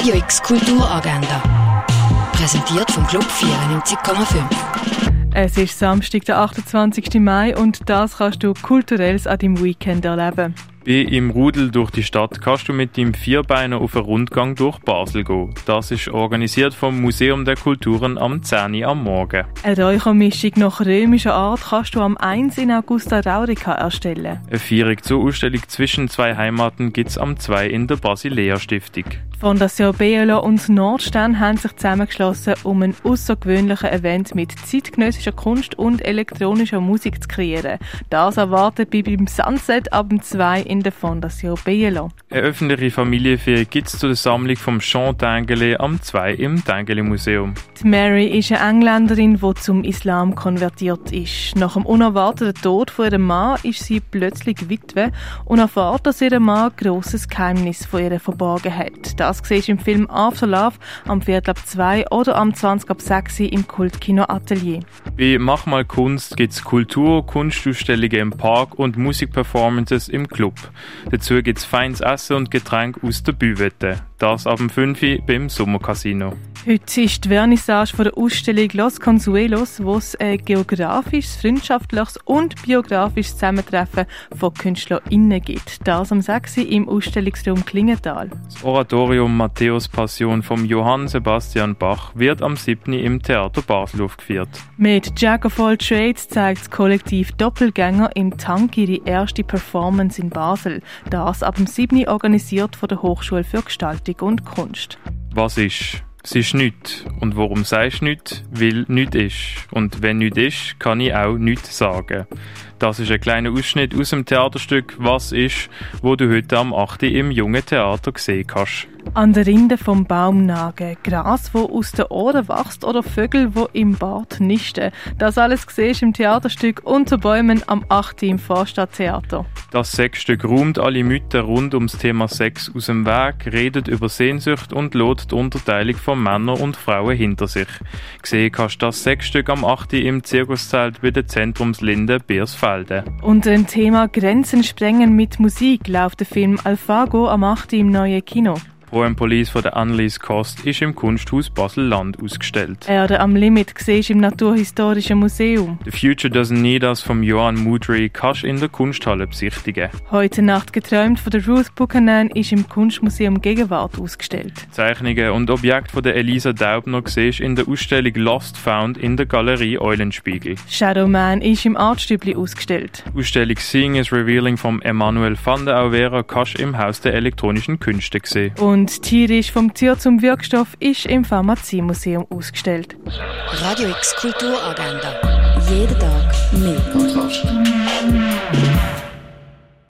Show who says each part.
Speaker 1: Radio X Kulturagenda. Präsentiert vom Club 94,5.
Speaker 2: Es ist Samstag, der 28. Mai und das kannst du kulturelles an deinem Weekend erleben.
Speaker 3: Bei im Rudel durch die Stadt kannst du mit dem Vierbeiner auf einen Rundgang durch Basel gehen. Das ist organisiert vom Museum der Kulturen am 10 am Morgen.
Speaker 2: Eine Räuchermischung nach römischer Art kannst du am 1 in Augusta Raurica erstellen.
Speaker 3: Eine Feierung zur Ausstellung zwischen zwei Heimaten gibt es am 2 in der Basilea Stiftung.
Speaker 2: Fondation Bielo und Nordstern haben sich zusammengeschlossen, um ein außergewöhnliches Event mit zeitgenössischer Kunst und elektronischer Musik zu kreieren. Das erwartet bei beim Sunset ab dem 2 in der Fondation Bielo.
Speaker 3: Eine öffentliche Familienfeier gibt es zu der Sammlung vom Jean Dengele am 2 im Dengele Museum.
Speaker 2: Die Mary ist eine Engländerin, die zum Islam konvertiert ist. Nach dem unerwarteten Tod von ihrem Mann ist sie plötzlich Witwe und erfährt, dass ihr Mann ein grosses Geheimnis von ihr verborgen hat. Das siehst du im Film After Love am Viertel ab 2 oder am 20 ab 6 im Kultkino Atelier.
Speaker 3: Bei Mach mal Kunst gibt es Kultur, Kunstausstellungen im Park und Musikperformances im Club. Dazu gibt es feines Essen und Getränke aus der Büwette. Das ab dem 5 Uhr beim Sommercasino.
Speaker 2: Heute ist die Vernissage von der Ausstellung Los Consuelos, wo es ein geografisches, freundschaftliches und biografisches Zusammentreffen von KünstlerInnen gibt. Das am 6. Uhr im Ausstellungsraum Klingenthal.
Speaker 3: Das Oratorium Matthäus Passion vom Johann Sebastian Bach wird am 7. Uhr im Theater Basel aufgeführt.
Speaker 2: Mit Jack of All Trades zeigt das Kollektiv Doppelgänger im Tank ihre erste Performance in Basel. Das ab dem 7. Uhr organisiert von der Hochschule für Gestaltung und Kunst.
Speaker 3: Was ist? Es ist nichts. Und warum sagst du nichts? Weil nichts ist. Und wenn nichts ist, kann ich auch nichts sagen. Das ist ein kleiner Ausschnitt aus dem Theaterstück Was ist, wo du heute am 8. im Jungen Theater gesehen hast.
Speaker 2: An der Rinde vom Baum nagen, Gras, wo aus den Ohren wächst oder Vögel, wo im Bart nisten. Das alles siehst im Theaterstück Unter Bäumen am 8. im Vorstadttheater.
Speaker 3: Das Sexstück räumt alle Mythen rund ums Thema Sex aus dem Weg, redet über Sehnsucht und lädt die Unterteilung von Männern und Frauen hinter sich. Gesehen kannst du das Sexstück am 8. im Zirkuszelt bei der Zentrumslinde Biersfelde.
Speaker 2: Und ein Thema Grenzen sprengen mit Musik läuft der Film Alfago am 8. im neuen Kino.
Speaker 3: Pro Police von der Annelies Kost ist im Kunsthaus Basel-Land ausgestellt.
Speaker 2: Erde am Limit siehst im Naturhistorischen Museum.
Speaker 3: The Future Doesn't Need Us von Johan Mudry kannst in der Kunsthalle besichtigen.
Speaker 2: Heute Nacht geträumt von der Ruth Buchanan ist im Kunstmuseum Gegenwart ausgestellt.
Speaker 3: Zeichnungen und Objekte von der Elisa Daubner siehst in der Ausstellung Lost Found in der Galerie Eulenspiegel.
Speaker 2: Shadow Man ist im Artstübli ausgestellt.
Speaker 3: Ausstellung Seeing is Revealing von Emanuel van der Auvera kannst im Haus der elektronischen Künste sehen.
Speaker 2: Und Tierisch vom Tier zum Wirkstoff ist im Pharmaziemuseum ausgestellt.
Speaker 1: Radio X Kulturagenda. Jeden Tag mehr.